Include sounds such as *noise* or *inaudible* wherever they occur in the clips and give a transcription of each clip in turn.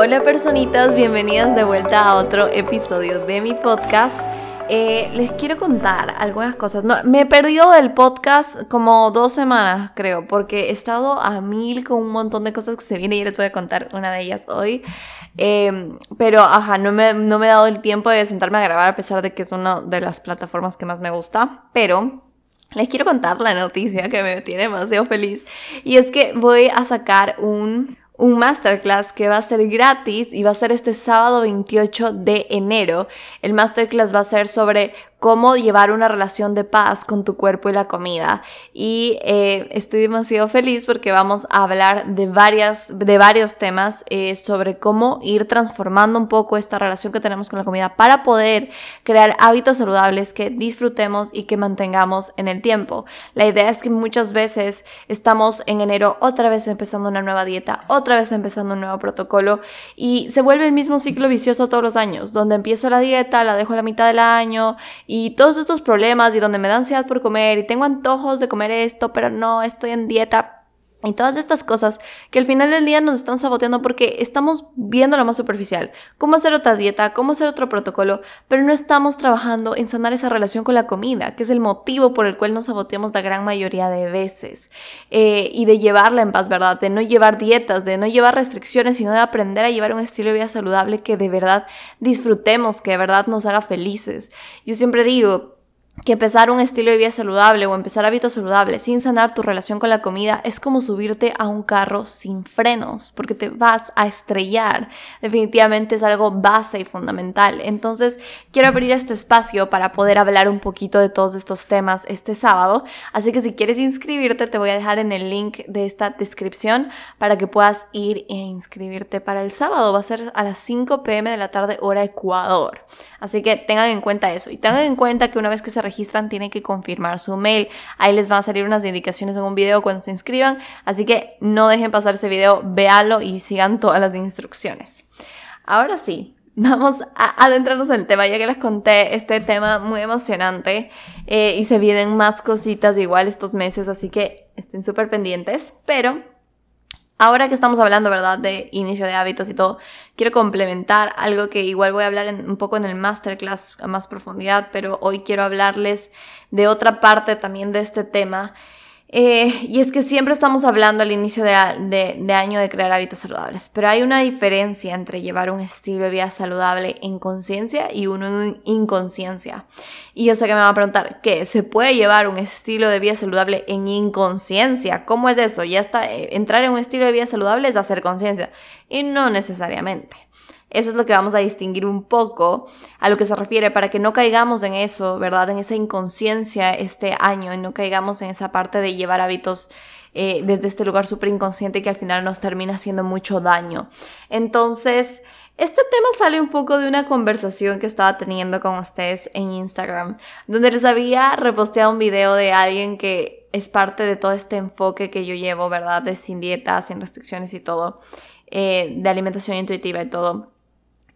Hola personitas, bienvenidas de vuelta a otro episodio de mi podcast. Eh, les quiero contar algunas cosas. No, me he perdido del podcast como dos semanas, creo, porque he estado a mil con un montón de cosas que se vienen y les voy a contar una de ellas hoy. Em, pero, ajá, no me, no me he dado el tiempo de sentarme a grabar a pesar de que es una de las plataformas que más me gusta. Pero les quiero contar la noticia que me tiene demasiado feliz. Y es que voy a sacar un un masterclass que va a ser gratis y va a ser este sábado 28 de enero. El masterclass va a ser sobre cómo llevar una relación de paz con tu cuerpo y la comida. Y eh, estoy demasiado feliz porque vamos a hablar de, varias, de varios temas eh, sobre cómo ir transformando un poco esta relación que tenemos con la comida para poder crear hábitos saludables que disfrutemos y que mantengamos en el tiempo. La idea es que muchas veces estamos en enero otra vez empezando una nueva dieta, otra vez empezando un nuevo protocolo y se vuelve el mismo ciclo vicioso todos los años, donde empiezo la dieta, la dejo a la mitad del año y todos estos problemas y donde me da ansiedad por comer y tengo antojos de comer esto, pero no, estoy en dieta. Y todas estas cosas que al final del día nos están saboteando porque estamos viendo lo más superficial, cómo hacer otra dieta, cómo hacer otro protocolo, pero no estamos trabajando en sanar esa relación con la comida, que es el motivo por el cual nos saboteamos la gran mayoría de veces. Eh, y de llevarla en paz, ¿verdad? De no llevar dietas, de no llevar restricciones, sino de aprender a llevar un estilo de vida saludable que de verdad disfrutemos, que de verdad nos haga felices. Yo siempre digo, que empezar un estilo de vida saludable o empezar hábitos saludables sin sanar tu relación con la comida es como subirte a un carro sin frenos, porque te vas a estrellar. Definitivamente es algo base y fundamental. Entonces, quiero abrir este espacio para poder hablar un poquito de todos estos temas este sábado. Así que si quieres inscribirte, te voy a dejar en el link de esta descripción para que puedas ir e inscribirte para el sábado. Va a ser a las 5 pm de la tarde, hora Ecuador. Así que tengan en cuenta eso y tengan en cuenta que una vez que se registran tienen que confirmar su mail. Ahí les van a salir unas indicaciones en un video cuando se inscriban, así que no dejen pasar ese video, véanlo y sigan todas las instrucciones. Ahora sí, *laughs* vamos a adentrarnos en el tema, ya que les conté este tema muy emocionante eh, y se vienen más cositas igual estos meses, así que estén súper pendientes, pero Ahora que estamos hablando, ¿verdad?, de inicio de hábitos y todo, quiero complementar algo que igual voy a hablar un poco en el masterclass a más profundidad, pero hoy quiero hablarles de otra parte también de este tema eh, y es que siempre estamos hablando al inicio de, año de crear hábitos saludables, pero hay una diferencia entre llevar un estilo de vida saludable en conciencia y uno en inconsciencia. Y yo sé que me van a preguntar, ¿qué? ¿Se puede llevar un estilo de vida saludable en inconsciencia? ¿Cómo es eso? Ya está, eh, entrar en un estilo de vida saludable es hacer conciencia. Y no necesariamente. Eso es lo que vamos a distinguir un poco a lo que se refiere para que no caigamos en eso, ¿verdad? En esa inconsciencia este año y no caigamos en esa parte de llevar hábitos eh, desde este lugar súper inconsciente que al final nos termina haciendo mucho daño. Entonces, este tema sale un poco de una conversación que estaba teniendo con ustedes en Instagram, donde les había reposteado un video de alguien que es parte de todo este enfoque que yo llevo, ¿verdad? De sin dietas, sin restricciones y todo, eh, de alimentación intuitiva y todo.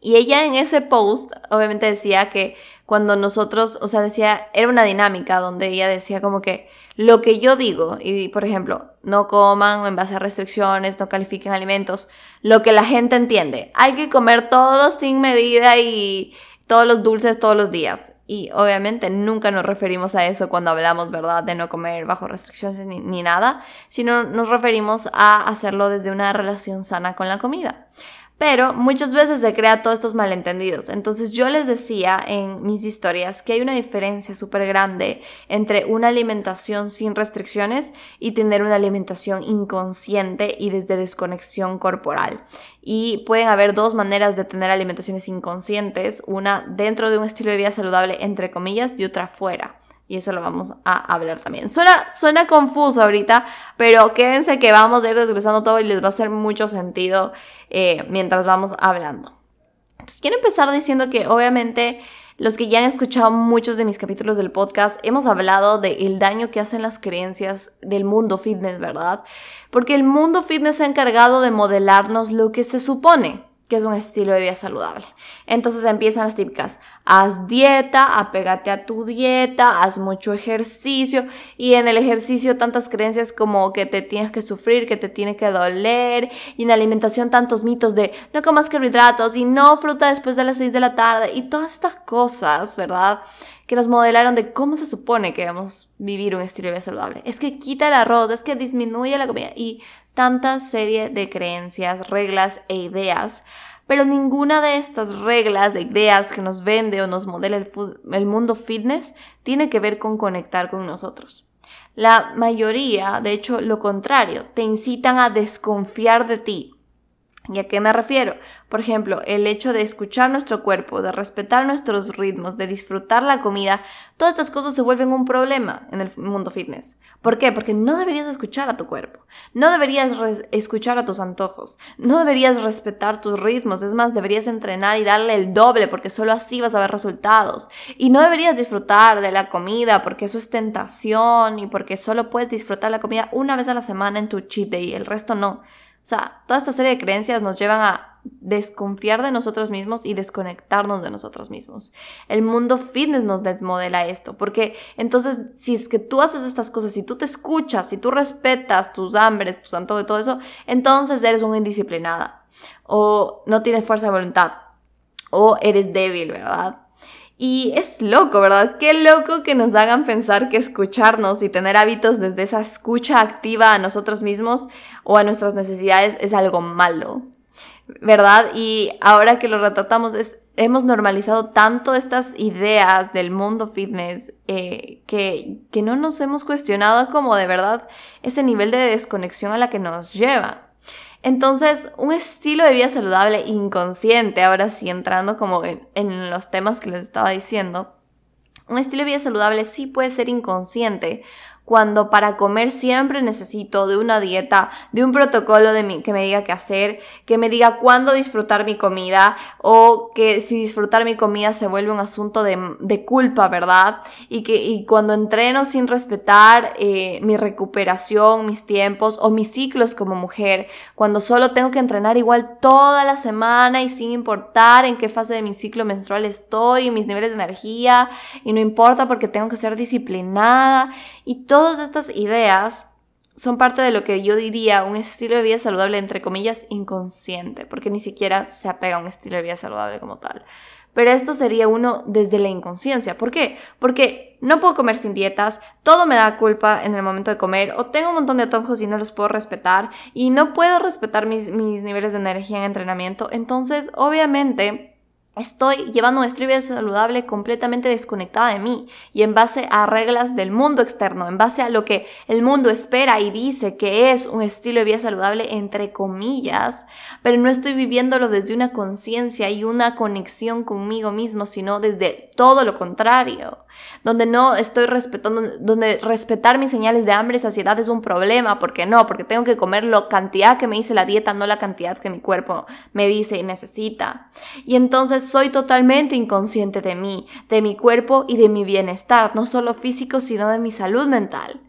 Y ella en ese post obviamente decía que cuando nosotros, o sea, decía, era una dinámica donde ella decía como que lo que yo digo, y por ejemplo, no coman en base a restricciones, no califiquen alimentos, lo que la gente entiende, hay que comer todo sin medida y todos los dulces todos los días. Y obviamente nunca nos referimos a eso cuando hablamos, ¿verdad?, de no comer bajo restricciones ni, ni nada, sino nos referimos a hacerlo desde una relación sana con la comida. Pero muchas veces se crea todos estos malentendidos. Entonces yo les decía en mis historias que hay una diferencia súper grande entre una alimentación sin restricciones y tener una alimentación inconsciente y desde desconexión corporal. Y pueden haber dos maneras de tener alimentaciones inconscientes, una dentro de un estilo de vida saludable entre comillas y otra fuera y eso lo vamos a hablar también. Suena, suena confuso ahorita, pero quédense que vamos a ir desglosando todo y les va a hacer mucho sentido eh, mientras vamos hablando. Entonces, quiero empezar diciendo que obviamente los que ya han escuchado muchos de mis capítulos del podcast, hemos hablado del daño que hacen las creencias del mundo fitness, ¿verdad? Porque el mundo fitness se ha encargado de modelarnos lo que se supone que es un estilo de vida saludable. Entonces empiezan las típicas, haz dieta, apégate a tu dieta, haz mucho ejercicio y en el ejercicio tantas creencias como que te tienes que sufrir, que te tiene que doler y en la alimentación tantos mitos de no comas carbohidratos y no fruta después de las 6 de la tarde y todas estas cosas, ¿verdad? que nos modelaron de cómo se supone que debemos vivir un estilo de vida saludable. Es que quita el arroz, es que disminuye la comida y tanta serie de creencias, reglas e ideas. Pero ninguna de estas reglas, de ideas que nos vende o nos modela el, el mundo fitness tiene que ver con conectar con nosotros. La mayoría, de hecho, lo contrario, te incitan a desconfiar de ti, ¿Y a qué me refiero? Por ejemplo, el hecho de escuchar nuestro cuerpo, de respetar nuestros ritmos, de disfrutar la comida, todas estas cosas se vuelven un problema en el mundo fitness. ¿Por qué? Porque no deberías escuchar a tu cuerpo, no deberías escuchar a tus antojos, no deberías respetar tus ritmos, es más, deberías entrenar y darle el doble porque solo así vas a ver resultados. Y no deberías disfrutar de la comida porque eso es tentación y porque solo puedes disfrutar la comida una vez a la semana en tu cheat day, el resto no. O sea, toda esta serie de creencias nos llevan a desconfiar de nosotros mismos y desconectarnos de nosotros mismos. El mundo fitness nos desmodela esto, porque entonces si es que tú haces estas cosas, si tú te escuchas, si tú respetas tus hambres, tus antojos y todo eso, entonces eres una indisciplinada o no tienes fuerza de voluntad o eres débil, ¿verdad? Y es loco, ¿verdad? Qué loco que nos hagan pensar que escucharnos y tener hábitos desde esa escucha activa a nosotros mismos o a nuestras necesidades es algo malo, ¿verdad? Y ahora que lo retratamos, es, hemos normalizado tanto estas ideas del mundo fitness eh, que, que no nos hemos cuestionado como de verdad ese nivel de desconexión a la que nos lleva. Entonces, un estilo de vida saludable inconsciente, ahora sí entrando como en, los temas que les estaba diciendo, un estilo de vida saludable sí puede ser inconsciente cuando para comer siempre necesito de una dieta, de un protocolo de que me diga qué hacer, que me diga cuándo disfrutar mi comida o que si disfrutar mi comida se vuelve un asunto de, culpa, ¿verdad? Y que y cuando entreno sin respetar eh, mi recuperación, mis tiempos o mis ciclos como mujer, cuando solo tengo que entrenar igual toda la semana y sin importar en qué fase de mi ciclo menstrual estoy, mis niveles de energía y no importa porque tengo que ser disciplinada y todas estas ideas son parte de lo que yo diría un estilo de vida saludable, entre comillas, inconsciente, porque ni siquiera se apega a un estilo de vida saludable como tal. Pero esto sería uno desde la inconsciencia. ¿Por qué? Porque no puedo comer sin dietas, todo me da culpa en el momento de comer, o tengo un montón de antojos y no los puedo respetar, y no puedo respetar mis, mis niveles de energía en entrenamiento. Entonces, obviamente, Estoy llevando un estilo saludable completamente desconectada de mí y en base a reglas del mundo externo, en base a lo que el mundo espera y dice que es un estilo de vida saludable entre comillas, pero no estoy viviéndolo desde una conciencia y una conexión conmigo mismo, sino desde todo lo contrario, donde no estoy respetando, donde respetar mis señales de hambre y saciedad es un problema, porque no, porque tengo que comer la cantidad que me dice la dieta, no la cantidad que mi cuerpo me dice y necesita. Y entonces soy totalmente inconsciente de mí, de mi cuerpo y de mi bienestar, no solo físico, sino de mi salud mental.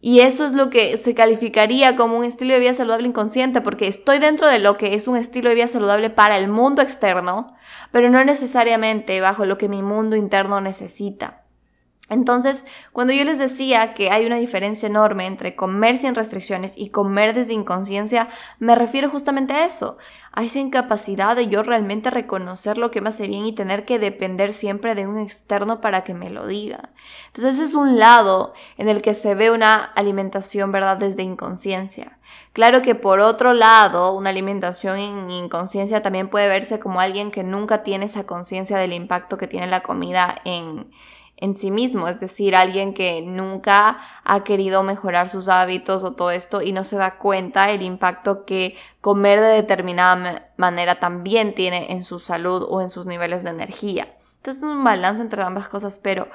Y eso es lo que se calificaría como un estilo de vida saludable inconsciente, porque estoy dentro de lo que es un estilo de vida saludable para el mundo externo, pero no necesariamente bajo lo que mi mundo interno necesita. Entonces, cuando yo les decía que hay una diferencia enorme entre comer sin restricciones y comer desde inconsciencia, me refiero justamente a eso, a esa incapacidad de yo realmente reconocer lo que me hace bien y tener que depender siempre de un externo para que me lo diga. Entonces, ese es un lado en el que se ve una alimentación, ¿verdad?, desde inconsciencia. Claro que por otro lado, una alimentación en inconsciencia también puede verse como alguien que nunca tiene esa conciencia del impacto que tiene la comida en en sí mismo, es decir, alguien que nunca ha querido mejorar sus hábitos o todo esto y no se da cuenta el impacto que comer de determinada manera también tiene en su salud o en sus niveles de energía. Entonces es un balance entre ambas cosas, pero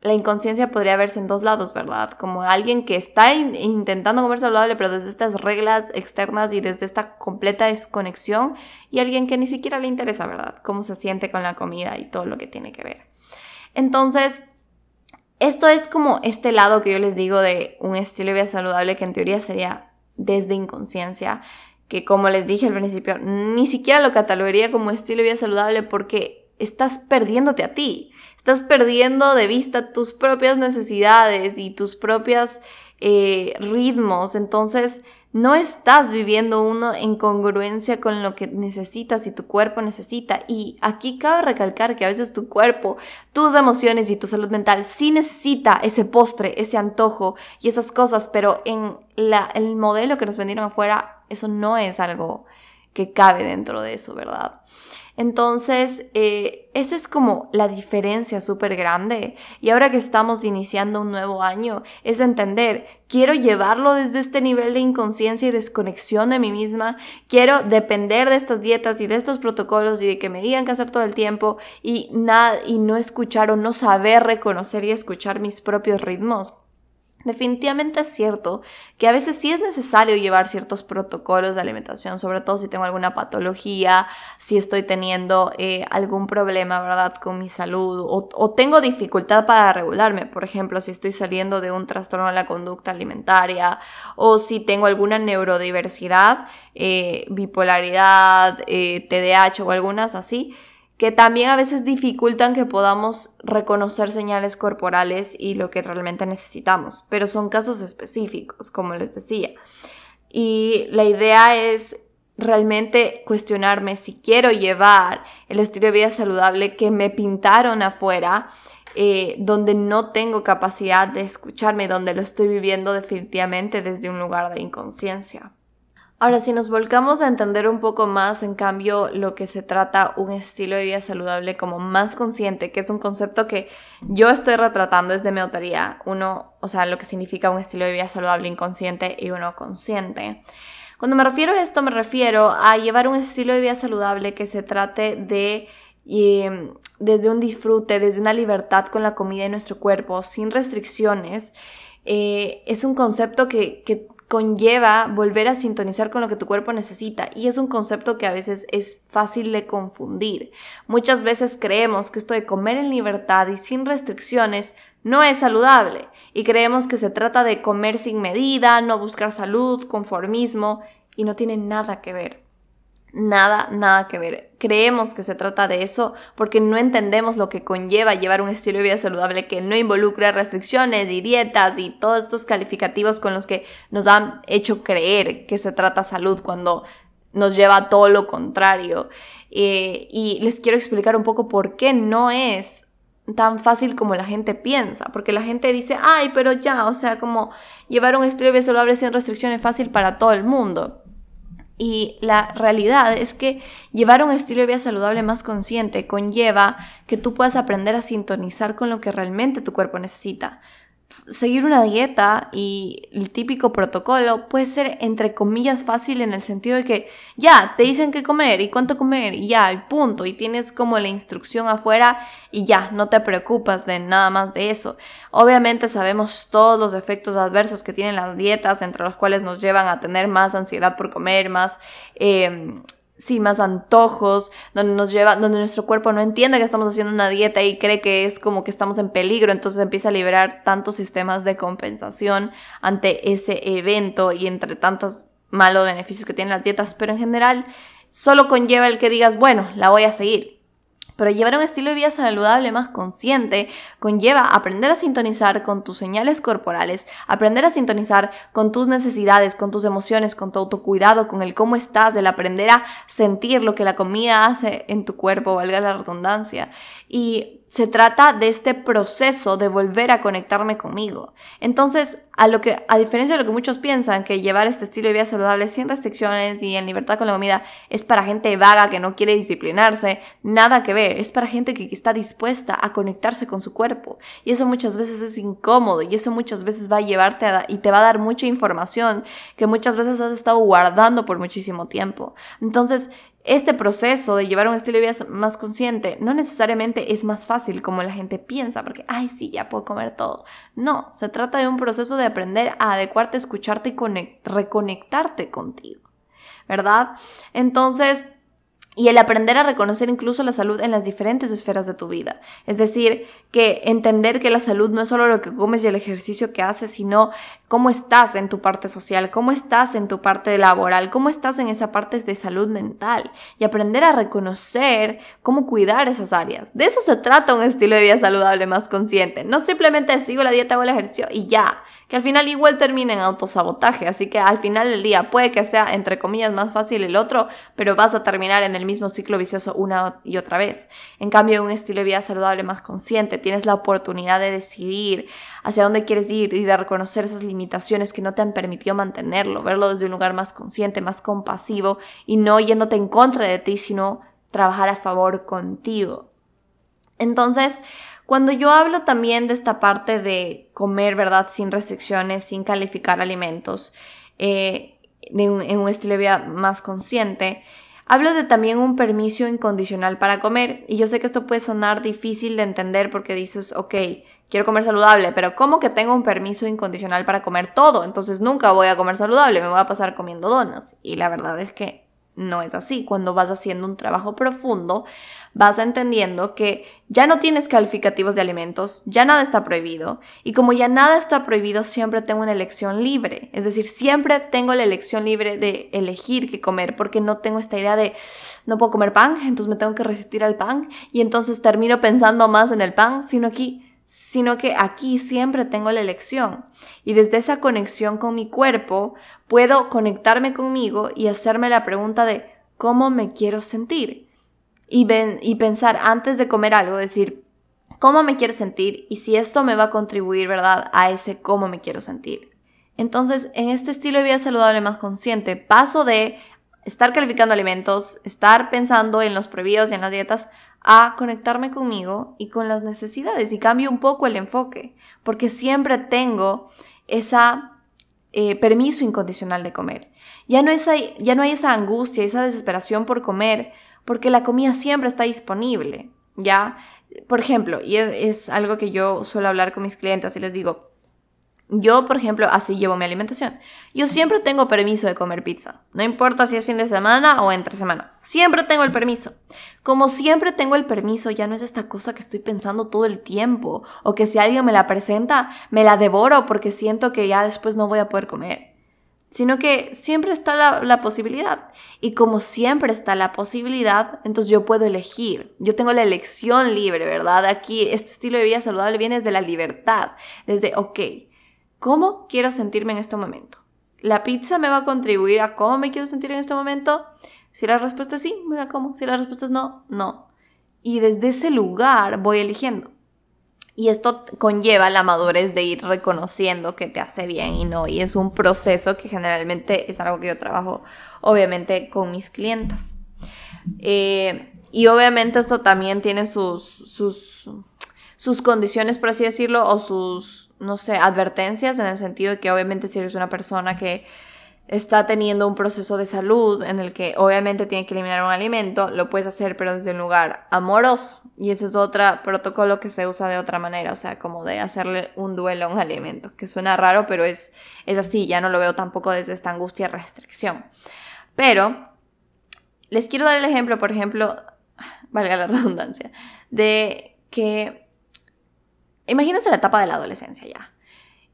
la inconsciencia podría verse en dos lados, ¿verdad? Como alguien que está intentando comer saludable, pero desde estas reglas externas y desde esta completa desconexión, y alguien que ni siquiera le interesa, ¿verdad? Cómo se siente con la comida y todo lo que tiene que ver. Entonces, esto es como este lado que yo les digo de un estilo de vida saludable que en teoría sería desde inconsciencia, que como les dije al principio, ni siquiera lo catalogaría como estilo de vida saludable porque estás perdiéndote a ti, estás perdiendo de vista tus propias necesidades y tus propios eh, ritmos, entonces no estás viviendo uno en congruencia con lo que necesitas y tu cuerpo necesita. Y aquí cabe recalcar que a veces tu cuerpo, tus emociones y tu salud mental sí necesita ese postre, ese antojo y esas cosas, pero en la, el modelo que nos vendieron afuera, eso no es algo que cabe dentro de eso, ¿verdad? Entonces, eh, esa es como la diferencia súper grande. Y ahora que estamos iniciando un nuevo año, es entender, quiero llevarlo desde este nivel de inconsciencia y desconexión de mí misma, quiero depender de estas dietas y de estos protocolos y de que me digan qué hacer todo el tiempo y, nada, y no escuchar o no saber reconocer y escuchar mis propios ritmos. Definitivamente es cierto que a veces sí es necesario llevar ciertos protocolos de alimentación, sobre todo si tengo alguna patología, si estoy teniendo eh, algún problema, ¿verdad?, con mi salud o, tengo dificultad para regularme, por ejemplo, si estoy saliendo de un trastorno de la conducta alimentaria o si tengo alguna neurodiversidad, eh, bipolaridad, TDAH eh, o algunas así que también a veces dificultan que podamos reconocer señales corporales y lo que realmente necesitamos, pero son casos específicos, como les decía. Y la idea es realmente cuestionarme si quiero llevar el estilo de vida saludable que me pintaron afuera, eh, donde no tengo capacidad de escucharme, donde lo estoy viviendo definitivamente desde un lugar de inconsciencia. Ahora, si nos volcamos a entender un poco más, en cambio, lo que se trata un estilo de vida saludable como más consciente, que es un concepto que yo estoy retratando desde mi autoría, uno, o sea, lo que significa un estilo de vida saludable inconsciente y uno consciente. Cuando me refiero a esto, me refiero a llevar un estilo de vida saludable que se trate de em, desde un disfrute, desde una libertad con la comida y nuestro cuerpo, sin restricciones. Eh, es un concepto que, que conlleva volver a sintonizar con lo que tu cuerpo necesita y es un concepto que a veces es fácil de confundir. Muchas veces creemos que esto de comer en libertad y sin restricciones no es saludable y creemos que se trata de comer sin medida, no buscar salud, conformismo y no tiene nada que ver. Nada, nada que ver. Creemos que se trata de eso porque no entendemos lo que conlleva llevar un estilo de vida saludable que no involucra restricciones y dietas y todos estos calificativos con los que nos han hecho creer que se trata salud cuando nos lleva a todo lo contrario. Eh, y les quiero explicar un poco por qué no es tan fácil como la gente piensa, porque la gente dice, ay, pero ya, o sea, como llevar un estilo de vida saludable sin restricciones es fácil para todo el mundo. Y la realidad es que llevar un estilo de vida saludable más consciente conlleva que tú puedas aprender a sintonizar con lo que realmente tu cuerpo necesita seguir una dieta y el típico protocolo puede ser entre comillas fácil en el sentido de que ya te dicen qué comer y cuánto comer y ya, y punto, y tienes como la instrucción afuera y ya, no te preocupas de nada más de eso. Obviamente sabemos todos los efectos adversos que tienen las dietas, entre los cuales nos llevan a tener más ansiedad por comer, más... Eh, sí, más antojos, donde nos lleva, donde nuestro cuerpo no entiende que estamos haciendo una dieta y cree que es como que estamos en peligro, entonces empieza a liberar tantos sistemas de compensación ante ese evento y entre tantos malos beneficios que tienen las dietas, pero en general solo conlleva el que digas, bueno, la voy a seguir. Pero llevar un estilo de vida saludable más consciente conlleva aprender a sintonizar con tus señales corporales, aprender a sintonizar con tus necesidades, con tus emociones, con tu autocuidado, con el cómo estás, el aprender a sentir lo que la comida hace en tu cuerpo, valga la redundancia. Y se trata de este proceso de volver a conectarme conmigo. Entonces, a lo que a diferencia de lo que muchos piensan que llevar este estilo de vida saludable sin restricciones y en libertad con la comida es para gente vaga que no quiere disciplinarse, nada que ver, es para gente que está dispuesta a conectarse con su cuerpo. Y eso muchas veces es incómodo y eso muchas veces va a llevarte a, y te va a dar mucha información que muchas veces has estado guardando por muchísimo tiempo. Entonces, este proceso de llevar un estilo de vida más consciente no necesariamente es más fácil como la gente piensa, porque, ay, sí, ya puedo comer todo. No, se trata de un proceso de aprender a adecuarte, escucharte y reconectarte contigo, ¿verdad? Entonces, y el aprender a reconocer incluso la salud en las diferentes esferas de tu vida. Es decir, que entender que la salud no es solo lo que comes y el ejercicio que haces, sino cómo estás en tu parte social, cómo estás en tu parte laboral, cómo estás en esa parte de salud mental y aprender a reconocer cómo cuidar esas áreas. De eso se trata un estilo de vida saludable más consciente. No simplemente sigo la dieta o el ejercicio y ya que al final igual termina en autosabotaje, así que al final del día puede que sea entre comillas más fácil el otro, pero vas a terminar en el mismo ciclo vicioso una y otra vez. En cambio, un estilo de vida saludable más consciente, tienes la oportunidad de decidir hacia dónde quieres ir y de reconocer esas limitaciones que no te han permitido mantenerlo, verlo desde un lugar más consciente, más compasivo y no yéndote en contra de ti, sino trabajar a favor contigo. Entonces, cuando yo hablo también de esta parte de comer, ¿verdad? Sin restricciones, sin calificar alimentos, eh, en un estilo de vida más consciente, hablo de también un permiso incondicional para comer. Y yo sé que esto puede sonar difícil de entender porque dices, ok, quiero comer saludable, pero ¿cómo que tengo un permiso incondicional para comer todo? Entonces nunca voy a comer saludable, me voy a pasar comiendo donas. Y la verdad es que no es así. Cuando vas haciendo un trabajo profundo, vas entendiendo que ya no tienes calificativos de alimentos, ya nada está prohibido. Y como ya nada está prohibido, siempre tengo una elección libre. Es decir, siempre tengo la elección libre de elegir qué comer, porque no tengo esta idea de no puedo comer pan, entonces me tengo que resistir al pan. Y entonces termino pensando más en el pan, sino aquí sino que aquí siempre tengo la elección. Y desde esa conexión con mi cuerpo, puedo conectarme conmigo y hacerme la pregunta de cómo me quiero sentir. Y, y pensar antes de comer algo, decir, ¿cómo me quiero sentir? Y si esto me va a contribuir, ¿verdad?, a ese cómo me quiero sentir. Entonces, en este estilo de vida saludable más consciente, paso de estar calificando alimentos, estar pensando en los prohibidos y en las dietas, a conectarme conmigo y con las necesidades y cambio un poco el enfoque, porque siempre tengo esa eh, permiso incondicional de comer. Ya no, ya no hay esa angustia, esa desesperación por comer, porque la comida siempre está disponible, ¿ya? Por ejemplo, y es algo que yo suelo hablar con mis clientes y les digo, yo, por ejemplo, así llevo mi alimentación. Yo siempre tengo permiso de comer pizza. No importa si es fin de semana o entre semana. Siempre tengo el permiso. Como siempre tengo el permiso, ya no es esta cosa que estoy pensando todo el tiempo. O que si alguien me la presenta, me la devoro porque siento que ya después no voy a poder comer. Sino que siempre está la, posibilidad. Y como siempre está la posibilidad, entonces yo puedo elegir. Yo tengo la elección libre, ¿verdad? Aquí este estilo de vida saludable viene desde la libertad. Desde, ok ¿Cómo quiero sentirme en este momento? ¿La pizza me va a contribuir a cómo me quiero sentir en este momento? Si la respuesta es sí, me la como. Si la respuesta es no, no. Y desde ese lugar voy eligiendo. Y esto conlleva la madurez de ir reconociendo que te hace bien y no. Y es un proceso que generalmente es algo que yo trabajo, obviamente, con mis clientas. Eh, y obviamente esto también tiene sus, sus, sus condiciones, por así decirlo, o sus no sé, advertencias en el sentido de que obviamente si eres una persona que está teniendo un proceso de salud en el que obviamente tiene que eliminar un alimento, lo puedes hacer pero desde un lugar amoroso. Y ese es otro protocolo que se usa de otra manera, o sea, como de hacerle un duelo a un alimento, que suena raro, pero es, es así, ya no lo veo tampoco desde esta angustia restricción. Pero les quiero dar el ejemplo, por ejemplo, valga la redundancia, de que imagínense la etapa de la adolescencia ya.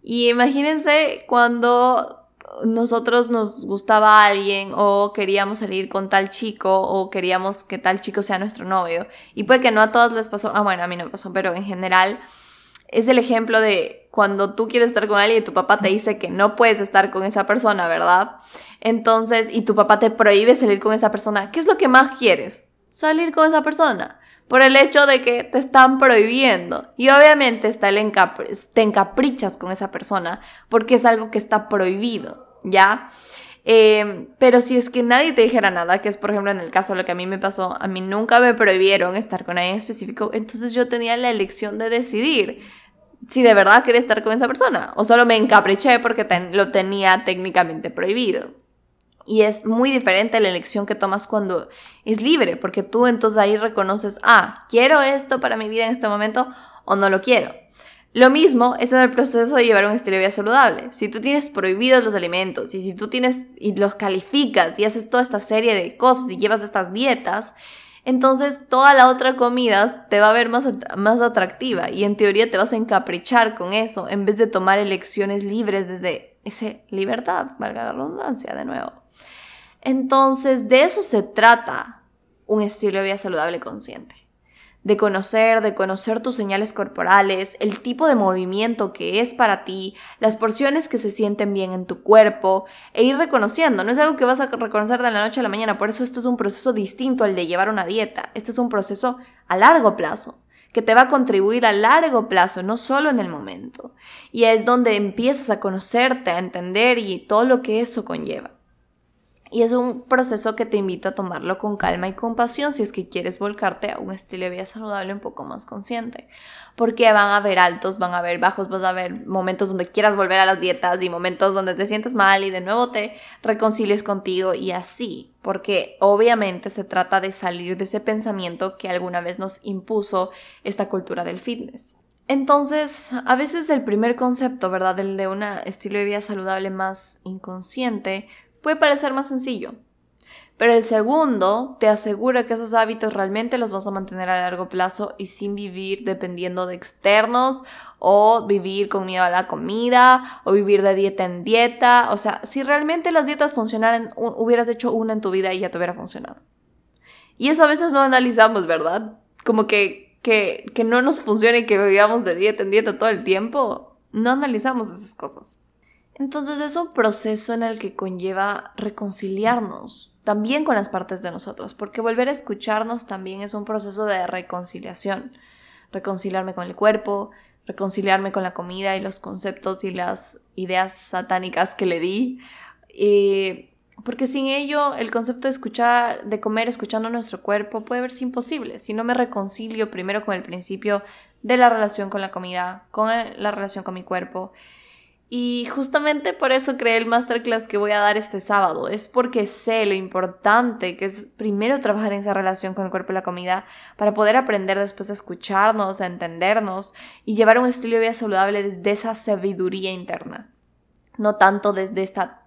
Y imagínense cuando nosotros nos gustaba alguien o queríamos salir con tal chico o queríamos que tal chico sea nuestro novio. Y puede que no a todos les pasó, ah bueno, a mí no me pasó, pero en general es el ejemplo de cuando tú quieres estar con alguien y tu papá te dice que no puedes estar con esa persona, ¿verdad? Entonces, y tu papá te prohíbe salir con esa persona, ¿qué es lo que más quieres? Salir con esa persona por el hecho de que te están prohibiendo. Y obviamente está el te encaprichas con esa persona porque es algo que está prohibido, ¿ya? Em, pero si es que nadie te dijera nada, que es por ejemplo en el caso de lo que a mí me pasó, a mí nunca me prohibieron estar con alguien específico, entonces yo tenía la elección de decidir si de verdad quería estar con esa persona o solo me encapriché porque lo tenía técnicamente prohibido. Y es muy diferente la elección que tomas cuando es libre, porque tú entonces ahí reconoces, ah, quiero esto para mi vida en este momento o no lo quiero. Lo mismo es en el proceso de llevar un estilo de vida saludable. Si tú tienes prohibidos los alimentos y si tú tienes y los calificas y haces toda esta serie de cosas y llevas estas dietas, entonces toda la otra comida te va a ver más, más atractiva y en teoría te vas a encaprichar con eso en vez de tomar elecciones libres desde esa libertad, valga la redundancia de nuevo. Entonces de eso se trata un estilo de vida saludable consciente de conocer, de conocer tus señales corporales, el tipo de movimiento que es para ti, las porciones que se sienten bien en tu cuerpo e ir reconociendo. No es algo que vas a reconocer de la noche a la mañana, por eso esto es un proceso distinto al de llevar una dieta. Este es un proceso a largo plazo que te va a contribuir a largo plazo, no solo en el momento. Y es donde empiezas a conocerte, a entender y todo lo que eso conlleva. Y es un proceso que te invito a tomarlo con calma y compasión si es que quieres volcarte a un estilo de vida saludable un poco más consciente. Porque van a haber altos, van a haber bajos, vas a haber momentos donde quieras volver a las dietas y momentos donde te sientes mal y de nuevo te reconcilies contigo y así. Porque obviamente se trata de salir de ese pensamiento que alguna vez nos impuso esta cultura del fitness. Entonces, a veces el primer concepto, ¿verdad? El de un estilo de vida saludable más inconsciente, puede parecer más sencillo. Pero el segundo te asegura que esos hábitos realmente los vas a mantener a largo plazo y sin vivir dependiendo de externos o vivir con miedo a la comida o vivir de dieta en dieta. O sea, si realmente las dietas funcionaran, hubieras hecho una en tu vida y ya te hubiera funcionado. Y eso a veces no analizamos, ¿verdad? Como que, que, que no nos funcione que vivamos de dieta en dieta todo el tiempo. No analizamos esas cosas. Entonces es un proceso en el que conlleva reconciliarnos también con las partes de nosotros, porque volver a escucharnos también es un proceso de reconciliación. Reconciliarme con el cuerpo, reconciliarme con la comida y los conceptos y las ideas satánicas que le di. porque sin ello, el concepto de escuchar, de comer escuchando nuestro cuerpo puede verse imposible. Si no me reconcilio primero con el principio de la relación con la comida, con la relación con mi cuerpo, y justamente por eso creé el masterclass que voy a dar este sábado. Es porque sé lo importante que es primero trabajar en esa relación con el cuerpo y la comida para poder aprender después a escucharnos, a entendernos y llevar un estilo de vida saludable desde esa sabiduría interna. No tanto desde esta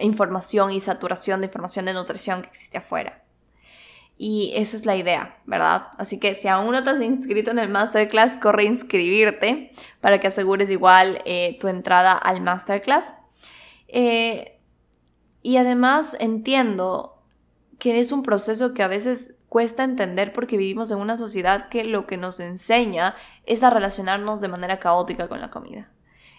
información y saturación de información de nutrición que existe afuera. Y esa es la idea, ¿verdad? Así que si aún no te has inscrito en el masterclass, corre a inscribirte para que asegures igual eh, tu entrada al masterclass. Eh, y además entiendo que es un proceso que a veces cuesta entender porque vivimos en una sociedad que lo que nos enseña es a relacionarnos de manera caótica con la comida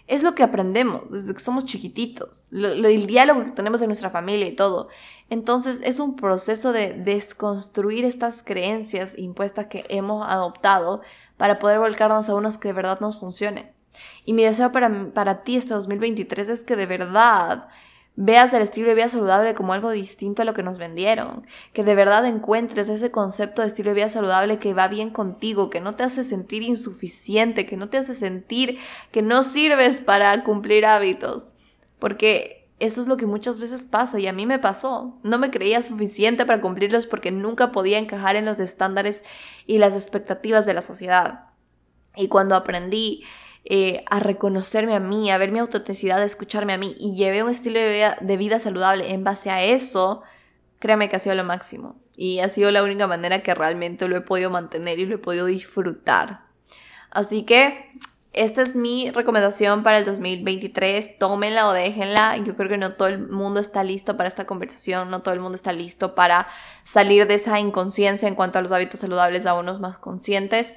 es lo que aprendemos desde que somos chiquititos, el diálogo que tenemos en nuestra familia y todo. Entonces es un proceso de desconstruir estas creencias impuestas que hemos adoptado para poder volcarnos a unos que de verdad nos funcionen. Y mi deseo para, para ti este 2023 es que de verdad veas el estilo de vida saludable como algo distinto a lo que nos vendieron, que de verdad encuentres ese concepto de estilo de vida saludable que va bien contigo, que no te hace sentir insuficiente, que no te hace sentir que no sirves para cumplir hábitos, porque eso es lo que muchas veces pasa y a mí me pasó. No me creía suficiente para cumplirlos porque nunca podía encajar en los estándares y las expectativas de la sociedad. Y cuando aprendí eh, a reconocerme a mí, a ver mi autenticidad, a escucharme a mí y llevé un estilo de vida, de vida saludable en base a eso, créame que ha sido lo máximo. Y ha sido la única manera que realmente lo he podido mantener y lo he podido disfrutar. Así que esta es mi recomendación para el 2023. Tómenla o déjenla. Yo creo que no todo el mundo está listo para esta conversación. No todo el mundo está listo para salir de esa inconsciencia en cuanto a los hábitos saludables a unos más conscientes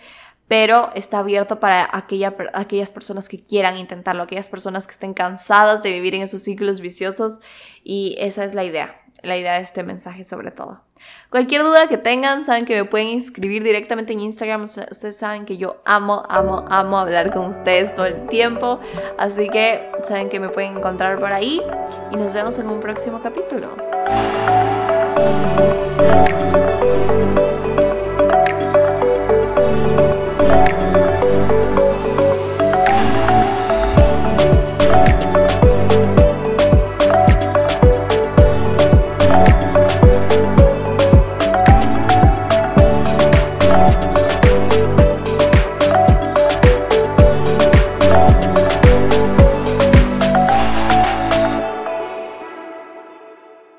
pero está abierto para aquellas personas que quieran intentarlo, aquellas personas que estén cansadas de vivir en esos ciclos viciosos y esa es la idea, la idea de este mensaje sobre todo. Cualquier duda que tengan, saben que me pueden inscribir directamente en Instagram. Ustedes saben que yo amo, amo, amo hablar con ustedes todo el tiempo. Así que saben que me pueden encontrar por ahí. Y nos vemos en un próximo capítulo.